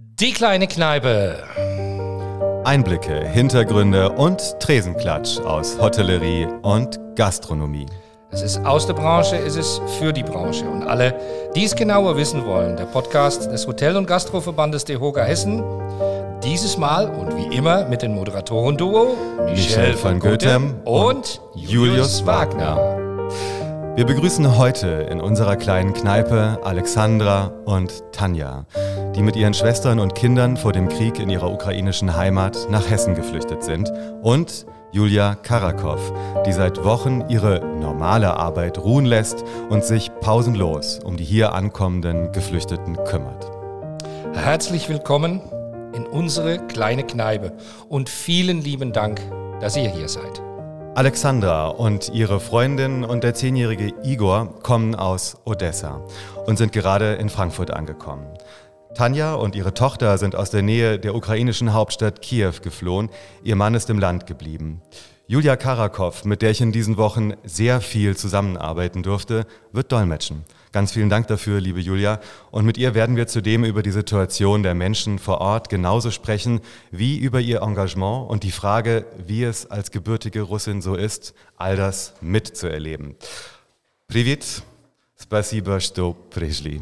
Die kleine Kneipe. Einblicke, Hintergründe und Tresenklatsch aus Hotellerie und Gastronomie. Es ist aus der Branche, es ist für die Branche. Und alle, die es genauer wissen wollen, der Podcast des Hotel- und Gastroverbandes DEHOGA Hessen. Dieses Mal und wie immer mit den Moderatoren-Duo Michel van Goethem und Julius Wagner. Wir begrüßen heute in unserer kleinen Kneipe Alexandra und Tanja, die mit ihren Schwestern und Kindern vor dem Krieg in ihrer ukrainischen Heimat nach Hessen geflüchtet sind, und Julia Karakow, die seit Wochen ihre normale Arbeit ruhen lässt und sich pausenlos um die hier ankommenden Geflüchteten kümmert. Herzlich willkommen in unsere kleine Kneipe und vielen lieben Dank, dass ihr hier seid. Alexandra und ihre Freundin und der zehnjährige Igor kommen aus Odessa und sind gerade in Frankfurt angekommen. Tanja und ihre Tochter sind aus der Nähe der ukrainischen Hauptstadt Kiew geflohen. Ihr Mann ist im Land geblieben. Julia Karakow, mit der ich in diesen Wochen sehr viel zusammenarbeiten durfte, wird dolmetschen. Ganz vielen Dank dafür, liebe Julia. Und mit ihr werden wir zudem über die Situation der Menschen vor Ort genauso sprechen wie über ihr Engagement und die Frage, wie es als gebürtige Russin so ist, all das mitzuerleben. Привет, спасибо, что пришли.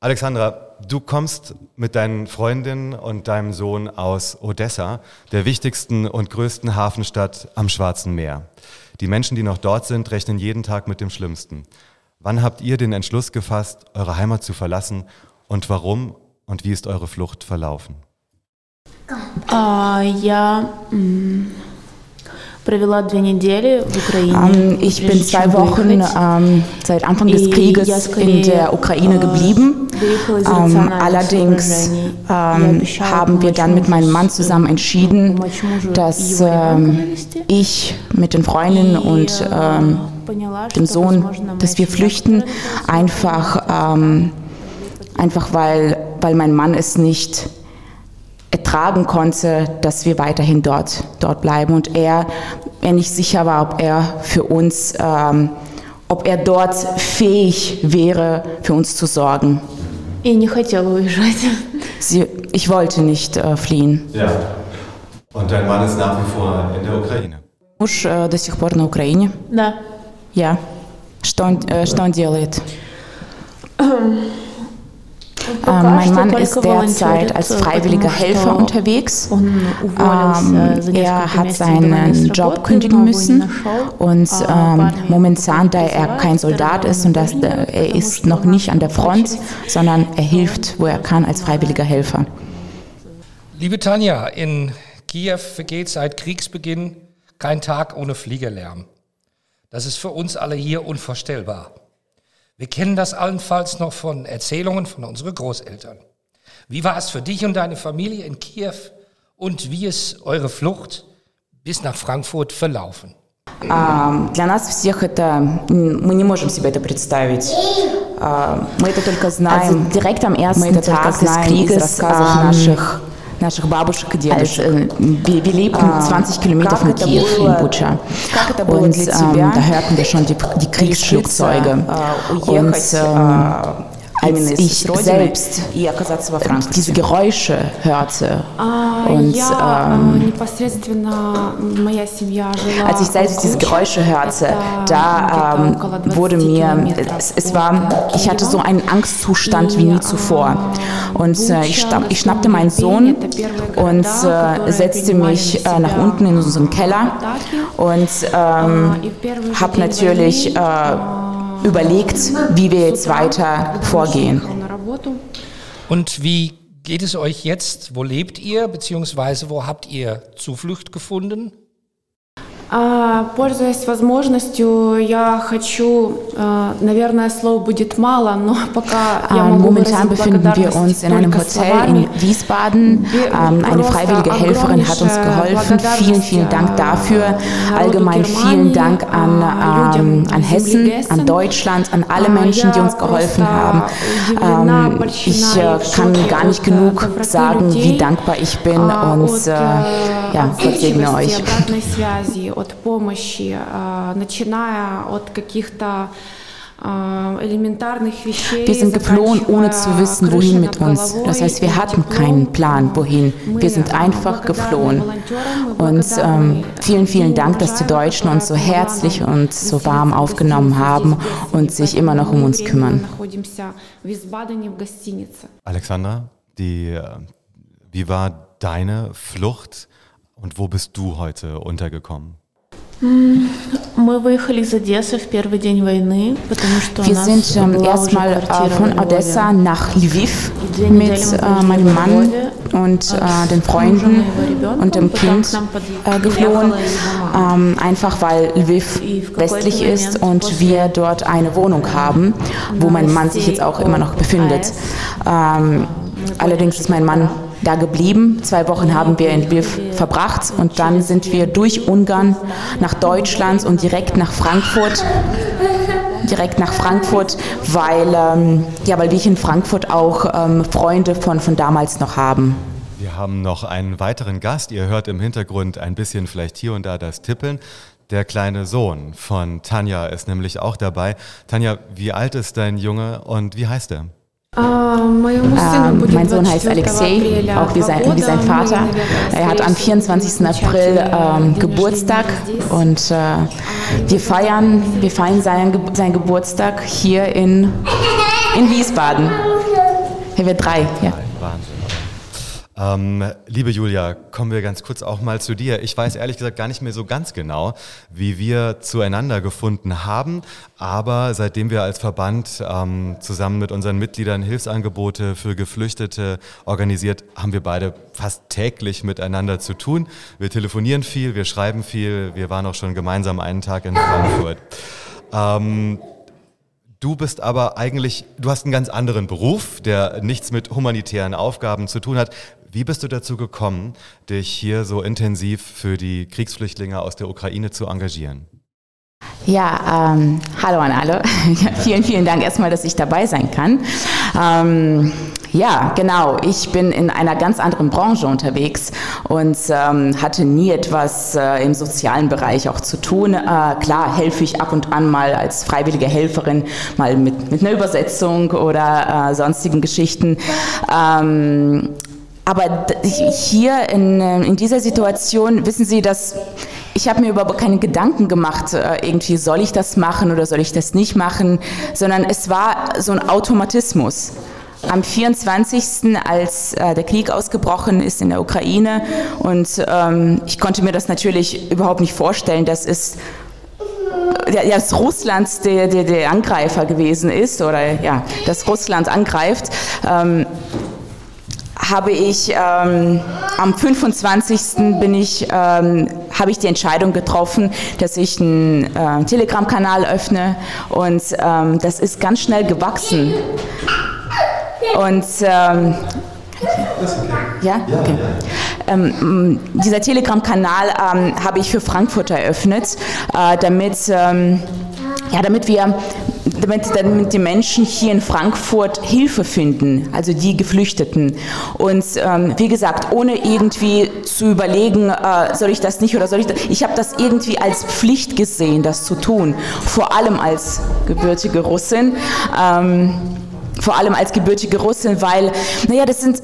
Alexandra, Du kommst mit deinen Freundinnen und deinem Sohn aus Odessa, der wichtigsten und größten Hafenstadt am Schwarzen Meer. Die Menschen, die noch dort sind, rechnen jeden Tag mit dem Schlimmsten. Wann habt ihr den Entschluss gefasst, eure Heimat zu verlassen und warum und wie ist eure Flucht verlaufen? Ah, ja. Mh. Ich bin zwei Wochen um, seit Anfang des Krieges in der Ukraine geblieben. Um, allerdings haben wir dann mit meinem Mann zusammen entschieden, dass ich mit den Freundinnen und dem Sohn, dass wir flüchten, einfach, einfach weil, weil mein Mann es nicht ertragen konnte, dass wir weiterhin dort, dort bleiben und er, er nicht sicher war, ob er für uns, ähm, ob er dort fähig wäre, für uns zu sorgen. И не хотела уезжать. Sie, ich wollte nicht äh, fliehen. Ja. Und dein Mann ist nach wie vor in der Ukraine. Муж э, до сих пор на Украине. Да. Ja. Что он, э, что он делает? Äh, ähm, mein ähm, Mann ist derzeit als freiwilliger Helfer unterwegs. Ähm, er hat seinen Job kündigen müssen und ähm, momentan, da er kein Soldat ist und das, äh, er ist noch nicht an der Front, sondern er hilft, wo er kann, als freiwilliger Helfer. Liebe Tanja, in Kiew vergeht seit Kriegsbeginn kein Tag ohne Fliegerlärm. Das ist für uns alle hier unvorstellbar. Wir kennen das allenfalls noch von Erzählungen von unseren Großeltern. Wie war es für dich und deine Familie in Kiew und wie ist eure Flucht bis nach Frankfurt verlaufen? А, Для нас всех это, м, мы не можем себе это представить. А, Мы это только Also знаем, direkt am мы ersten это только Tag des знаем из Krieges рассказов ähm, наших, наших бабушек и als, дедушек. äh, wir, wir lebten Ah, 20 Kilometer как von это Kiew было- in Bucha. Как это было Und для ähm, тебя da hörten wir schon die, die Kriegsflugzeuge. решиться, э, Und уехать ähm, äh, именно als ich selbst ähm, diese Geräusche hörte. Und ähm, als ich selbst diese Geräusche hörte, da ähm, wurde mir, es, es, war, ich hatte so einen Angstzustand wie nie zuvor. Und äh, ich, ich, schnappte meinen Sohn und äh, setzte mich äh, nach unten in unseren Keller. und ähm, habe natürlich äh, überlegt, wie wir jetzt weiter vorgehen. Und wie geht es euch jetzt? Wo lebt ihr, beziehungsweise wo habt ihr Zuflucht gefunden? А, Пользуясь возможностью, я хочу, э, наверное, слов будет мало, но пока я Ähm, могу momentan выразить befinden wir благодарность uns in einem только Hotel словами. in Wiesbaden. Wir- Ähm, eine просто freiwillige Helferin hat uns огромнейшая geholfen. Vielen, vielen Dank благодарность, dafür. äh, Allgemein народу vielen Dank Германии, an, äh, ähm, людям an Hessen, земли Гессен. an Deutschland, an alle Äh, Menschen, die я uns geholfen просто haben. удивлена, Ähm, польщена ich и äh, в kann шоке gar nicht от, äh, genug доброты sagen, wie людей, dankbar ich bin а, und от, äh, э, ja, Gott segne отзывчивости, euch. обратной связи, от помощи, э, начиная от каких-то Wir sind geflohen, ohne zu wissen, wohin mit uns. Das heißt, wir hatten keinen Plan, wohin. Wir sind einfach geflohen. Und ähm, vielen, vielen Dank, dass die Deutschen uns so herzlich und so warm aufgenommen haben und sich immer noch um uns kümmern. Alexandra, die, äh, wie war deine Flucht und wo bist du heute untergekommen? Wir sind ähm, erstmal äh, von Odessa nach Lviv mit äh, meinem Mann und äh, den Freunden und dem Kind äh, geflohen, ähm, einfach weil Lviv westlich ist und wir dort eine Wohnung haben, wo mein Mann sich jetzt auch immer noch befindet. Ähm, allerdings ist mein Mann da geblieben. Zwei Wochen haben wir in Lviv verbracht und dann sind wir durch Ungarn nach Deutschland und direkt nach Frankfurt. Direkt nach Frankfurt, weil, ähm, ja, weil wir hier in Frankfurt auch ähm, Freunde von, von damals noch haben. Wir haben noch einen weiteren Gast. Ihr hört im Hintergrund ein bisschen vielleicht hier und da das Tippeln. Der kleine Sohn von Tanja ist nämlich auch dabei. Tanja, wie alt ist dein Junge und wie heißt er? Ähm, mein Sohn heißt Alexei, auch wie sein, wie sein Vater. Er hat am 24. April ähm, Geburtstag und äh, wir feiern, wir feiern seinen, seinen Geburtstag hier in, in Wiesbaden. Hier wird drei, ja. Wahnsinn. Ähm, liebe Julia, kommen wir ganz kurz auch mal zu dir. Ich weiß ehrlich gesagt gar nicht mehr so ganz genau, wie wir zueinander gefunden haben, aber seitdem wir als Verband ähm, zusammen mit unseren Mitgliedern Hilfsangebote für Geflüchtete organisiert, haben wir beide fast täglich miteinander zu tun. Wir telefonieren viel, wir schreiben viel, wir waren auch schon gemeinsam einen Tag in Frankfurt. Ähm, Du bist aber eigentlich, du hast einen ganz anderen Beruf, der nichts mit humanitären Aufgaben zu tun hat. Wie bist du dazu gekommen, dich hier so intensiv für die Kriegsflüchtlinge aus der Ukraine zu engagieren? Ja, ähm, hallo an alle. Vielen, vielen Dank erstmal, dass ich dabei sein kann. Ähm, ja, genau. Ich bin in einer ganz anderen Branche unterwegs und ähm, hatte nie etwas äh, im sozialen Bereich auch zu tun. Äh, klar, helfe ich ab und an mal als freiwillige Helferin mal mit, mit einer Übersetzung oder äh, sonstigen Geschichten. Ähm, aber hier in, äh, in dieser Situation wissen Sie, dass ich habe mir überhaupt keine Gedanken gemacht, äh, irgendwie soll ich das machen oder soll ich das nicht machen, sondern es war so ein Automatismus. Am 24., als äh, der Krieg ausgebrochen ist in der Ukraine und ähm, ich konnte mir das natürlich überhaupt nicht vorstellen, dass es ja, dass Russland der, der, der Angreifer gewesen ist oder ja, dass Russland angreift. Ähm, habe ich ähm, am 25. bin ich, ähm, habe ich die Entscheidung getroffen, dass ich einen äh, Telegram-Kanal öffne und ähm, das ist ganz schnell gewachsen. Und ähm, ja, okay. Ähm, dieser Telegram-Kanal ähm, habe ich für Frankfurt eröffnet, äh, damit, ähm, ja, damit wir damit, damit die Menschen hier in Frankfurt Hilfe finden, also die Geflüchteten. Und ähm, wie gesagt, ohne irgendwie zu überlegen, äh, soll ich das nicht oder soll ich das. Ich habe das irgendwie als Pflicht gesehen, das zu tun, vor allem als gebürtige Russin. Ähm, vor allem als gebürtige Russin, weil, naja, das sind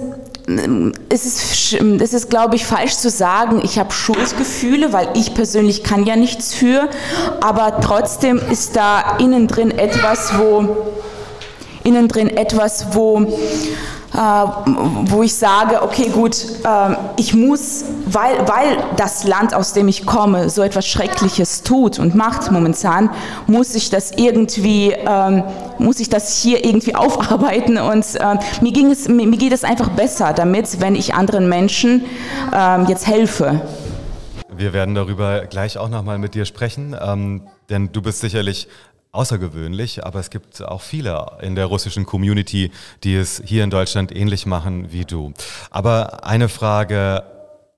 es ist, es ist, glaube ich, falsch zu sagen, ich habe Schuldgefühle, weil ich persönlich kann ja nichts für, aber trotzdem ist da innen drin etwas, wo innen drin etwas, wo wo ich sage, okay, gut, äh, ich muss, weil, weil das Land, aus dem ich komme, so etwas Schreckliches tut und macht momentan, muss ich das irgendwie, äh, muss ich das hier irgendwie aufarbeiten und äh, mir, ging es, mir, geht es einfach besser damit, wenn ich anderen Menschen ähm, jetzt helfe. Wir werden darüber gleich auch nochmal mit dir sprechen, ähm, denn du bist sicherlich außergewöhnlich, aber es gibt auch viele in der russischen Community, die es hier in Deutschland ähnlich machen wie du. Aber eine Frage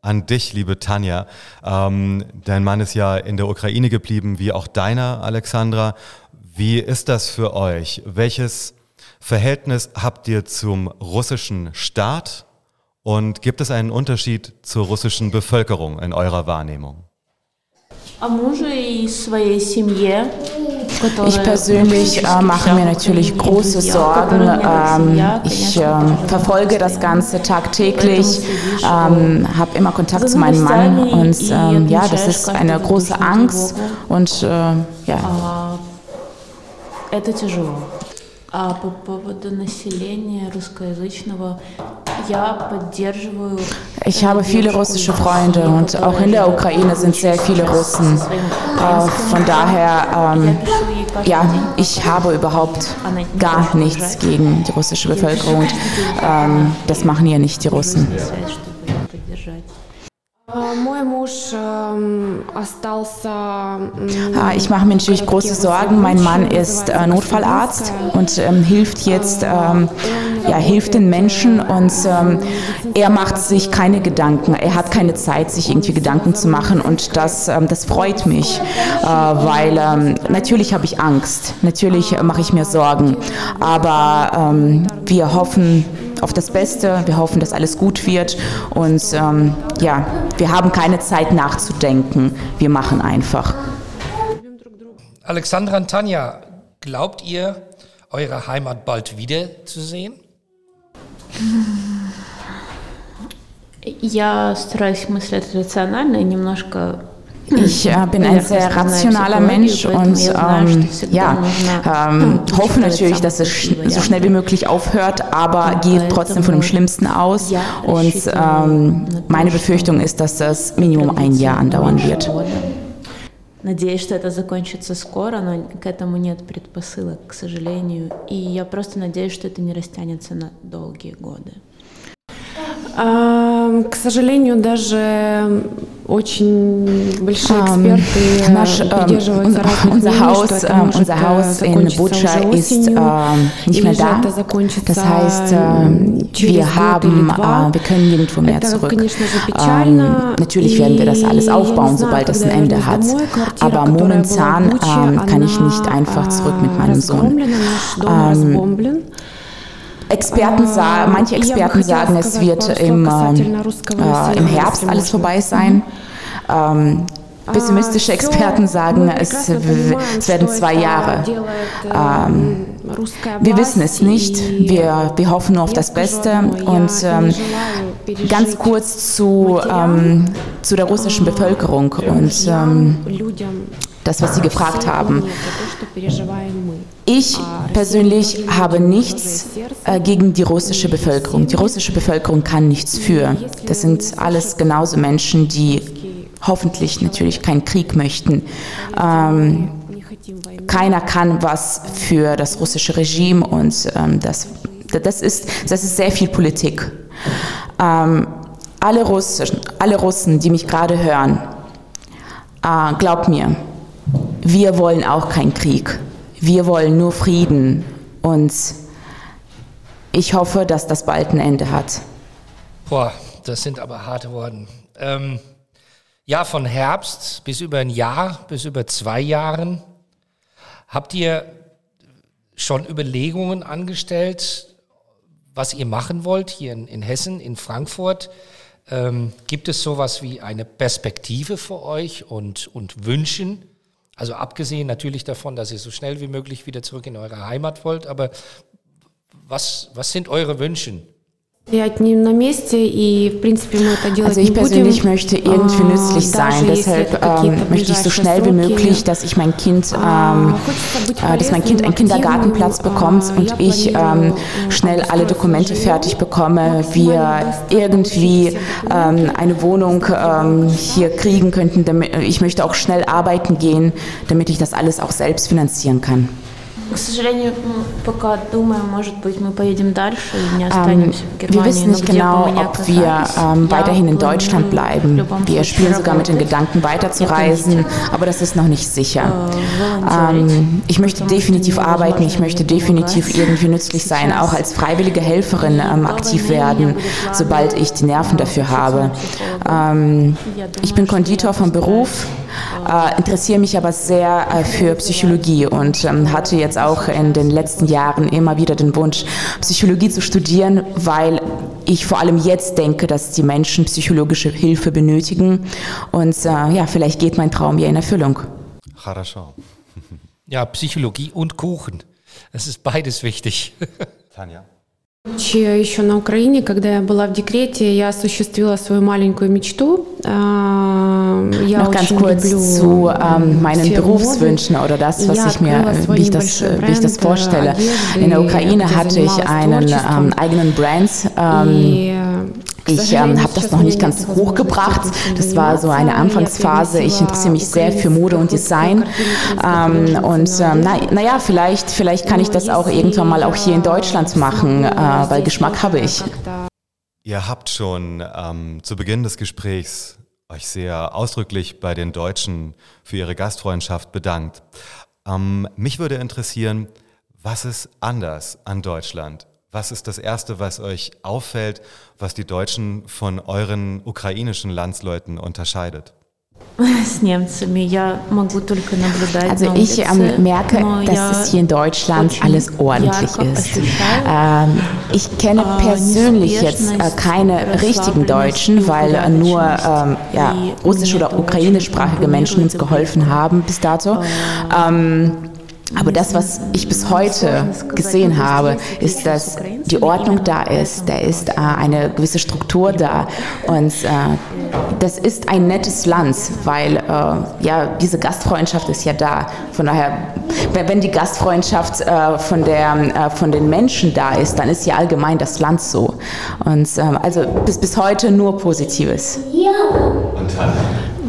an dich, liebe Tanja. Ähm, dein Mann ist ja in der Ukraine geblieben, wie auch deiner, Alexandra. Wie ist das für euch? Welches Verhältnis habt ihr zum russischen Staat? Und gibt es einen Unterschied zur russischen Bevölkerung in eurer Wahrnehmung? А може і своїй сім'ї Ich persönlich äh, mache mir natürlich große Sorgen. Ähm, ich äh, verfolge das Ganze tagtäglich, ähm, habe immer Kontakt zu meinem Mann und ähm, ja, das ist eine große Angst und äh, ja. Это тяжело. А по поводу населения русскоязычного, я поддерживаю... Ich habe viele russische Freunde und auch in der Ukraine sind sehr viele Russen. Äh, von daher, ähm, ja, ich habe überhaupt gar nichts gegen die russische Bevölkerung. Ähm, das machen ja nicht die Russen. Ich mache mir natürlich große Sorgen. Mein Mann ist äh, Notfallarzt und ähm, hilft jetzt, ähm, ja, hilft den Menschen und ähm, er macht sich keine Gedanken. Er hat keine Zeit, sich irgendwie Gedanken zu machen und das, ähm, das freut mich, äh, weil ähm, natürlich habe ich Angst, natürlich mache ich mir Sorgen, aber ähm, wir hoffen, auf das Beste. Wir hoffen, dass alles gut wird. Und ähm, ja, wir haben keine Zeit nachzudenken. Wir machen einfach. Alexandra und Tanja, glaubt ihr, eure Heimat bald wiederzusehen? Я стараюсь мыслить рационально и немножко ich äh, bin ein sehr rationaler Mensch und ähm, ja, ähm, hoffe natürlich, dass es so schnell wie möglich aufhört, aber gehe trotzdem von dem Schlimmsten aus. Und ähm, meine Befürchtung ist, dass das Minimum ein Jahr andauern wird. Надеюсь, что это закончится скоро, но к этому нет предпосылок, к сожалению. И я просто надеюсь, что это не растянется на долгие годы. К сожалению, даже очень большие эксперты ähm, Наш, придерживаются ähm, unser Haus, ähm, unser Haus in Butscha ist ähm, nicht mehr da. Das heißt, ähm, wir haben, äh, wir können nirgendwo mehr zurück. Ähm, natürlich werden wir das alles aufbauen, sobald das ein Ende hat. Aber momentan ähm, kann ich nicht einfach zurück mit meinem Sohn. Ähm, Experten sagen, manche Experten sagen, es wird im, äh, im Herbst alles vorbei sein. Ähm, pessimistische Experten sagen, es, es werden zwei Jahre. Ähm, wir wissen es nicht. Wir, wir hoffen nur auf das Beste. Und ähm, ganz kurz zu, ähm, zu der russischen Bevölkerung und ähm, das, was Sie gefragt haben. Ich persönlich habe nichts äh, gegen die russische Bevölkerung. Die russische Bevölkerung kann nichts für. Das sind alles genauso Menschen, die hoffentlich natürlich keinen Krieg möchten. Ähm, keiner kann was für das russische Regime und ähm, das, das, ist, das ist sehr viel Politik. Ähm, alle, Russen, alle Russen, die mich gerade hören, äh, glaubt mir, wir wollen auch keinen Krieg. Wir wollen nur Frieden. Und ich hoffe, dass das bald ein Ende hat. Boah, das sind aber harte Worte. Ähm, ja, von Herbst bis über ein Jahr, bis über zwei Jahren. Habt ihr schon Überlegungen angestellt, was ihr machen wollt hier in, in Hessen, in Frankfurt? Ähm, gibt es sowas wie eine Perspektive für euch und, und Wünschen? Also abgesehen natürlich davon, dass ihr so schnell wie möglich wieder zurück in eure Heimat wollt, aber was, was sind eure Wünsche? Also ich persönlich möchte irgendwie nützlich sein, deshalb ähm, möchte ich so schnell wie möglich, dass ich mein Kind, ähm, äh, dass mein Kind einen Kindergartenplatz bekommt und ich ähm, schnell alle Dokumente fertig bekomme, wir irgendwie ähm, eine Wohnung ähm, hier kriegen könnten. Damit, ich möchte auch schnell arbeiten gehen, damit ich das alles auch selbst finanzieren kann. К сожалению, пока думаем, может быть, мы поедем дальше и не останемся в Германии. Wir wissen nicht genau, ob wir ähm, weiterhin in Deutschland bleiben. Wir spielen sogar mit den Gedanken, weiterzureisen, aber das ist noch nicht sicher. Ähm, ich möchte definitiv arbeiten, ich möchte definitiv irgendwie nützlich sein, auch als freiwillige Helferin ähm, aktiv werden, sobald ich die Nerven dafür habe. Ähm, ich bin Konditor vom Beruf äh, interessiere mich aber sehr äh, für Psychologie und ähm, hatte jetzt auch in den letzten Jahren immer wieder den Wunsch, Psychologie zu studieren, weil ich vor allem jetzt denke, dass die Menschen psychologische Hilfe benötigen. Und äh, ja, vielleicht geht mein Traum ja in Erfüllung. Ja, Psychologie und Kuchen. Es ist beides wichtig. Tanja. Еще на Украине, когда я была в декрете, я осуществила свою маленькую мечту. Я Noch ganz kurz zu ähm, meinen Berufswünschen oder das, was ich mir, wie ich das, wie ich das vorstelle. In der Ukraine hatte ich einen ähm, eigenen Brand. Ähm, ich ähm, habe das noch nicht ganz hochgebracht. Das war so eine Anfangsphase. Ich interessiere mich sehr für Mode und Design. Ähm, und ähm, na, naja, vielleicht, vielleicht kann ich das auch irgendwann mal auch hier in Deutschland machen, äh, weil Geschmack habe ich. Ihr habt schon ähm, zu Beginn des Gesprächs euch sehr ausdrücklich bei den Deutschen für ihre Gastfreundschaft bedankt. Ähm, mich würde interessieren, was ist anders an Deutschland? Was ist das Erste, was euch auffällt, was die Deutschen von euren ukrainischen Landsleuten unterscheidet? Also ich ähm, merke, dass es hier in Deutschland alles ordentlich ist. Ähm, ich kenne persönlich jetzt äh, keine richtigen Deutschen, weil äh, nur ähm, ja, russisch- oder ukrainischsprachige Menschen uns geholfen haben bis dato. Ähm, aber das, was ich bis heute gesehen habe, ist, dass die Ordnung da ist, da ist äh, eine gewisse Struktur da und äh, das ist ein nettes Land, weil äh, ja diese Gastfreundschaft ist ja da. Von daher, wenn die Gastfreundschaft äh, von, der, äh, von den Menschen da ist, dann ist ja allgemein das Land so. Und ähm, also bis, bis heute nur Positives. Und Tanja?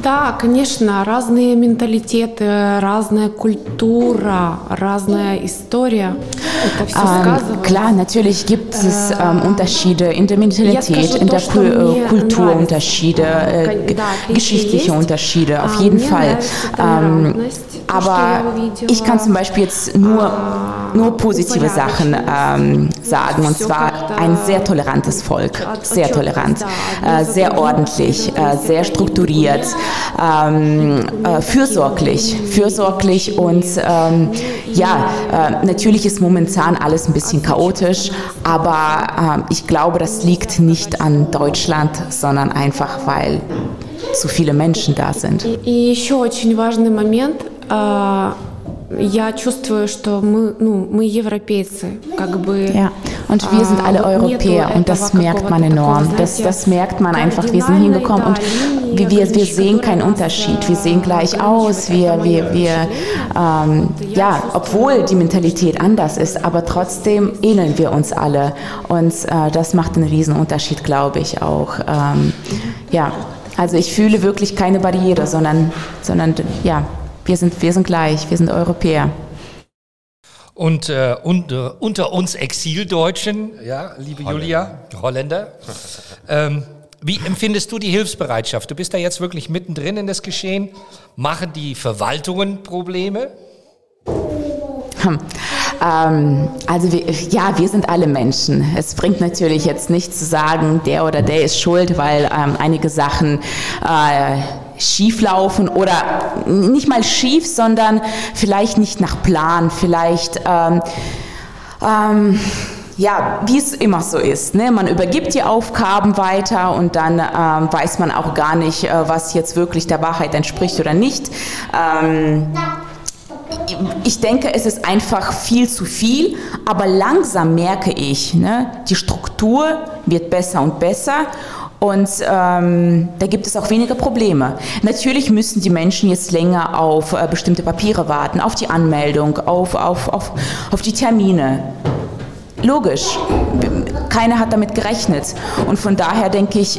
Да, конечно, разные менталитеты, разная культура, разная история. Это все ähm, Klar, natürlich gibt es ähm, Unterschiede in der Mentalität, in der Kul Kultur Unterschiede, äh, geschichtliche Unterschiede, auf jeden Fall. Ähm, aber ich kann zum Beispiel jetzt nur, nur positive Sachen ähm, sagen. Und zwar ein sehr tolerantes Volk, sehr tolerant, äh, sehr ordentlich, äh, sehr strukturiert ähm, äh, fürsorglich, fürsorglich und ähm, ja, äh, natürlich ist momentan alles ein bisschen chaotisch, aber äh, ich glaube, das liegt nicht an Deutschland, sondern einfach, weil zu viele Menschen da sind. И еще очень важный момент. Я чувствую, что мы, ну, мы европейцы, как бы. Ja, und wir sind alle Europäer und das merkt man enorm. Das, das merkt man einfach. Wir sind hingekommen und wir, wir, wir sehen keinen Unterschied. Wir sehen gleich aus. Wir, wir, wir ähm, ja, obwohl die Mentalität anders ist, aber trotzdem ähneln wir uns alle. Und äh, das macht einen riesen Unterschied, glaube ich auch. Ähm, ja, also ich fühle wirklich keine Barriere, sondern, sondern ja, wir sind, wir sind gleich, wir sind Europäer. Und äh, unter, unter, uns Exildeutschen, ja, liebe Holländer. Julia, Holländer, ähm, wie empfindest du die Hilfsbereitschaft? Du bist da jetzt wirklich mittendrin in das Geschehen. Machen die Verwaltungen Probleme? Hm. Ähm, also wir, ja, wir sind alle Menschen. Es bringt natürlich jetzt nicht zu sagen, der oder der ist schuld, weil ähm, einige Sachen äh, schief laufen oder nicht mal schief, sondern vielleicht nicht nach Plan, vielleicht ähm, ähm, ja, wie es immer so ist. Ne? Man übergibt die Aufgaben weiter und dann ähm, weiß man auch gar nicht, äh, was jetzt wirklich der Wahrheit entspricht oder nicht. Ähm, ich denke, es ist einfach viel zu viel, aber langsam merke ich, ne, die Struktur wird besser und besser und ähm, da gibt es auch weniger Probleme. Natürlich müssen die Menschen jetzt länger auf äh, bestimmte Papiere warten, auf die Anmeldung, auf, auf, auf, auf die Termine. Logisch, keiner hat damit gerechnet. Und von daher denke ich,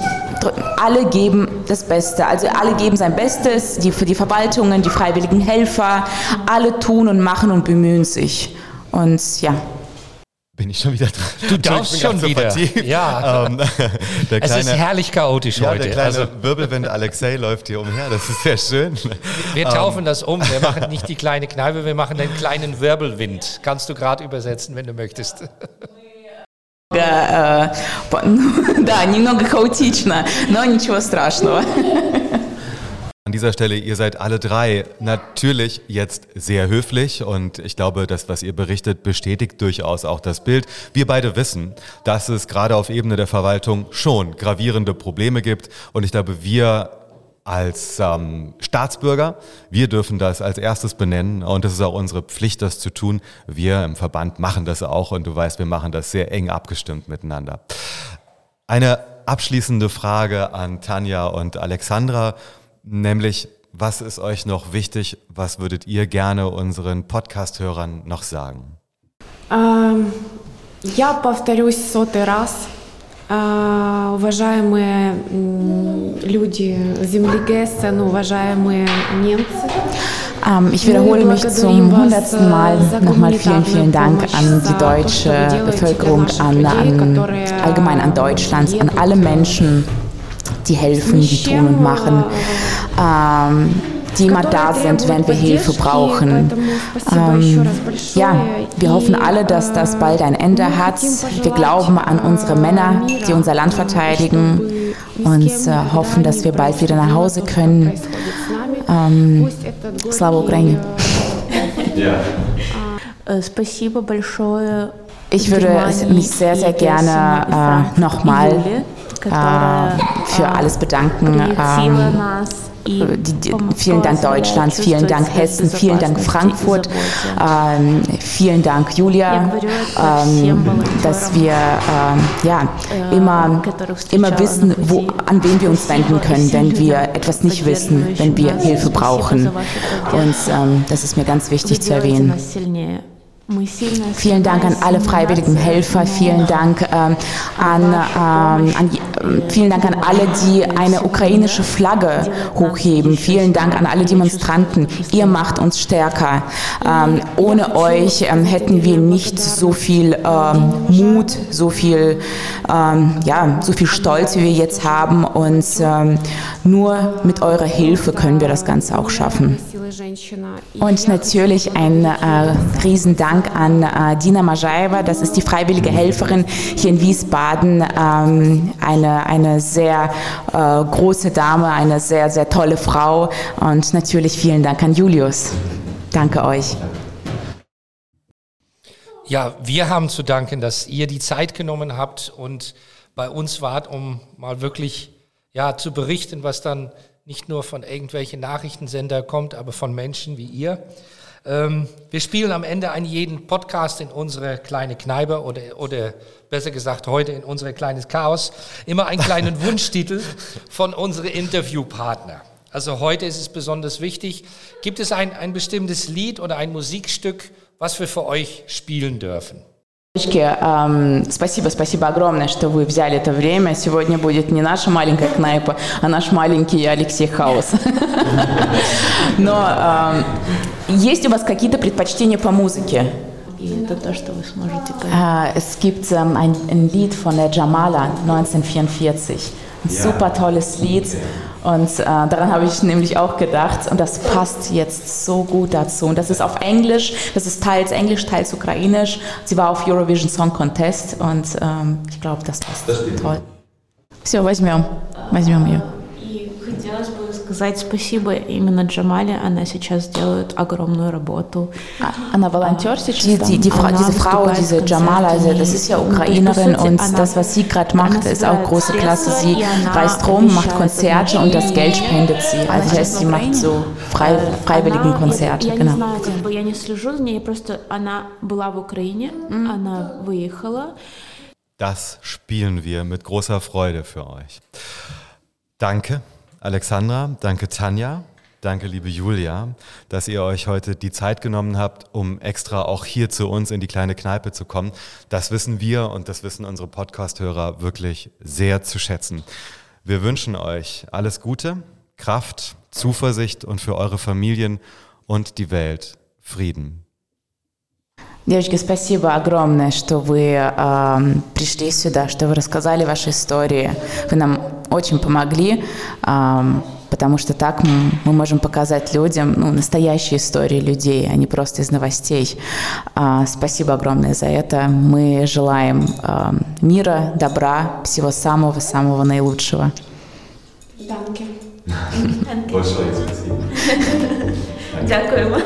alle geben das Beste. Also alle geben sein Bestes, die, für die Verwaltungen, die freiwilligen Helfer, alle tun und machen und bemühen sich. Und ja Bin ich schon wieder dran? Du darfst schon wieder. Ja. Ähm, der kleine, es ist herrlich chaotisch ja, heute. Der kleine also, Wirbelwind Alexei läuft hier umher. Das ist sehr schön. Wir taufen um. das um. Wir machen nicht die kleine Kneipe, wir machen den kleinen Wirbelwind. Kannst du gerade übersetzen, wenn du möchtest. Да, немного хаотично, но ничего страшного. An dieser Stelle, ihr seid alle drei natürlich jetzt sehr höflich und ich glaube, das, was ihr berichtet, bestätigt durchaus auch das Bild. Wir beide wissen, dass es gerade auf Ebene der Verwaltung schon gravierende Probleme gibt und ich glaube, wir als ähm, Staatsbürger. Wir dürfen das als erstes benennen und es ist auch unsere Pflicht, das zu tun. Wir im Verband machen das auch und du weißt, wir machen das sehr eng abgestimmt miteinander. Eine abschließende Frage an Tanja und Alexandra, nämlich was ist euch noch wichtig? Was würdet ihr gerne unseren Podcast-Hörern noch sagen? Ähm, я повторюсь сотый раз. Э, уважаемые люди земли Гессен, уважаемые немцы. Ähm, ich wiederhole mich zum hundertsten Mal nochmal vielen, vielen Dank an die deutsche Bevölkerung, an, an allgemein an Deutschland, an alle Menschen, die helfen, die tun und machen. Ähm, die immer da sind, wenn wir Hilfe brauchen. Ähm, ja, wir hoffen alle, dass das bald ein Ende hat. Wir glauben an unsere Männer, die unser Land verteidigen und äh, hoffen, dass wir bald wieder nach Hause können. Ähm, Slava Ukraine. Ja. Ich würde mich sehr, sehr gerne äh, nochmal äh, für alles bedanken. Ähm, die, die, vielen Dank Deutschland, vielen Dank Hessen, vielen Dank Frankfurt, ähm, vielen Dank Julia, ähm, dass wir äh, ja, immer, immer wissen, wo, an wen wir uns wenden können, wenn wir etwas nicht wissen, wenn wir Hilfe brauchen. Und ähm, das ist mir ganz wichtig zu erwähnen. Vielen Dank an alle freiwilligen Helfer, vielen Dank ähm, an, ähm, an, vielen Dank an alle, die eine ukrainische Flagge hochheben. Vielen Dank an alle Demonstranten. Ihr macht uns stärker. Ähm, ohne euch ähm, hätten wir nicht so viel ähm, Mut, so viel, ähm, ja, so viel Stolz, wie wir jetzt haben. Und nur mit eurer Hilfe können wir das Ganze auch schaffen. Und natürlich ein äh, Riesendank an äh, Dina Majaeva, das ist die freiwillige Helferin hier in Wiesbaden, ähm, eine, sehr äh, große Dame, eine sehr, sehr tolle Frau und natürlich vielen Dank an Julius. Danke euch. Ja, wir haben zu danken, dass ihr die Zeit genommen habt und bei uns wart, um mal wirklich ja, zu berichten, was dann nicht nur von irgendwelchen Nachrichtensender kommt, aber von Menschen wie ihr. Ähm, wir spielen am Ende einen jeden Podcast in unsere kleine Kneipe oder, oder besser gesagt heute in unser kleines Chaos immer einen kleinen Wunschtitel von unseren Interviewpartner. Also heute ist es besonders wichtig. Gibt es ein, ein bestimmtes Lied oder ein Musikstück, was wir für euch spielen dürfen? Эм, спасибо, спасибо огромное, что вы взяли это время. Сегодня будет не наша маленькая кнайпа, а наш маленький Алексей Хаус. Но эм, есть у вас какие-то предпочтения по музыке? Это то, что вы сможете äh, Es gibt ähm, ein, ein Lied von der Jamala 1944. Ein super tolles Lied. Und äh, daran habe ich nämlich auch gedacht und das passt jetzt so gut dazu. Und das ist auf Englisch, das ist teils Englisch, teils Ukrainisch. Sie war auf Eurovision Song Contest und ähm, ich glaube, das passt das toll. Все, возьмем, возьмем ее. сказать спасибо именно Джамале. Она сейчас делает огромную работу. Она волонтер сейчас. Die, die, die Frau, diese Frau, diese Jamala, also das ist ja Ukrainerin und das, was sie gerade macht, ist auch große Klasse. Sie reist rum, macht Konzerte und das Geld spendet sie. Also das heißt, sie macht so frei, freiwilligen Konzerte. Genau. Я не слежу за ней, просто она была в Украине, она выехала. Das spielen wir mit großer Freude für euch. Danke Alexandra, danke Tanja, danke liebe Julia, dass ihr euch heute die Zeit genommen habt, um extra auch hier zu uns in die kleine Kneipe zu kommen. Das wissen wir und das wissen unsere Podcast-Hörer wirklich sehr zu schätzen. Wir wünschen euch alles Gute, Kraft, Zuversicht und für eure Familien und die Welt Frieden. Девочки, спасибо огромное, что вы э, пришли сюда, что вы рассказали ваши истории. Вы нам очень помогли, потому что так мы можем показать людям ну, настоящие истории людей, а не просто из новостей. Спасибо огромное за это. Мы желаем мира, добра, всего самого-самого наилучшего. Danke. Большое спасибо. Дякуємо.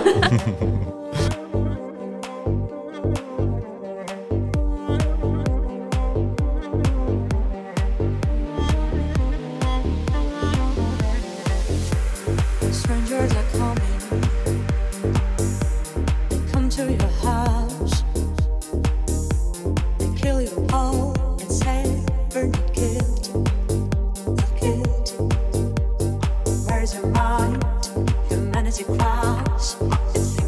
empty clouds,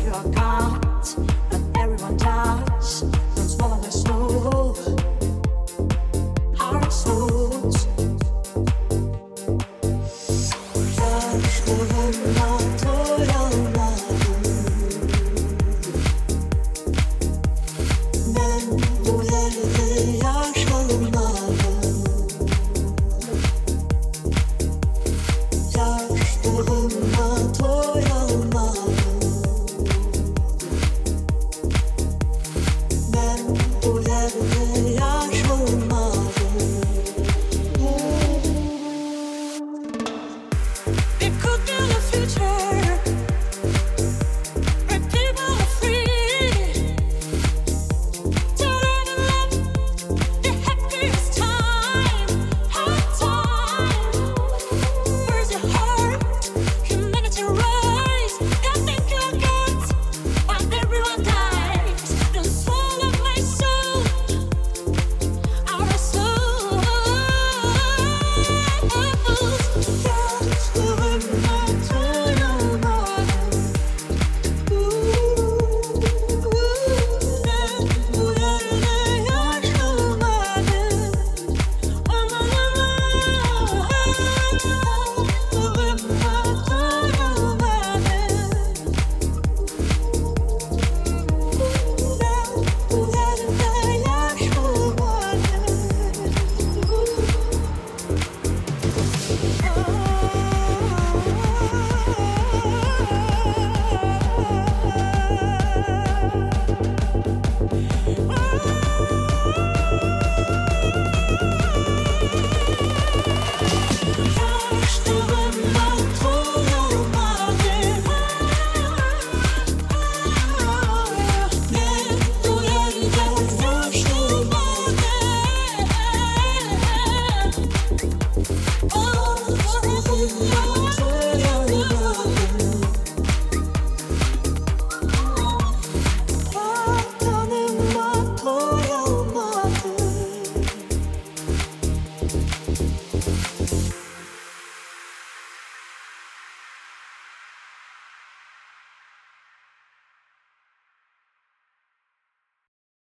your cards.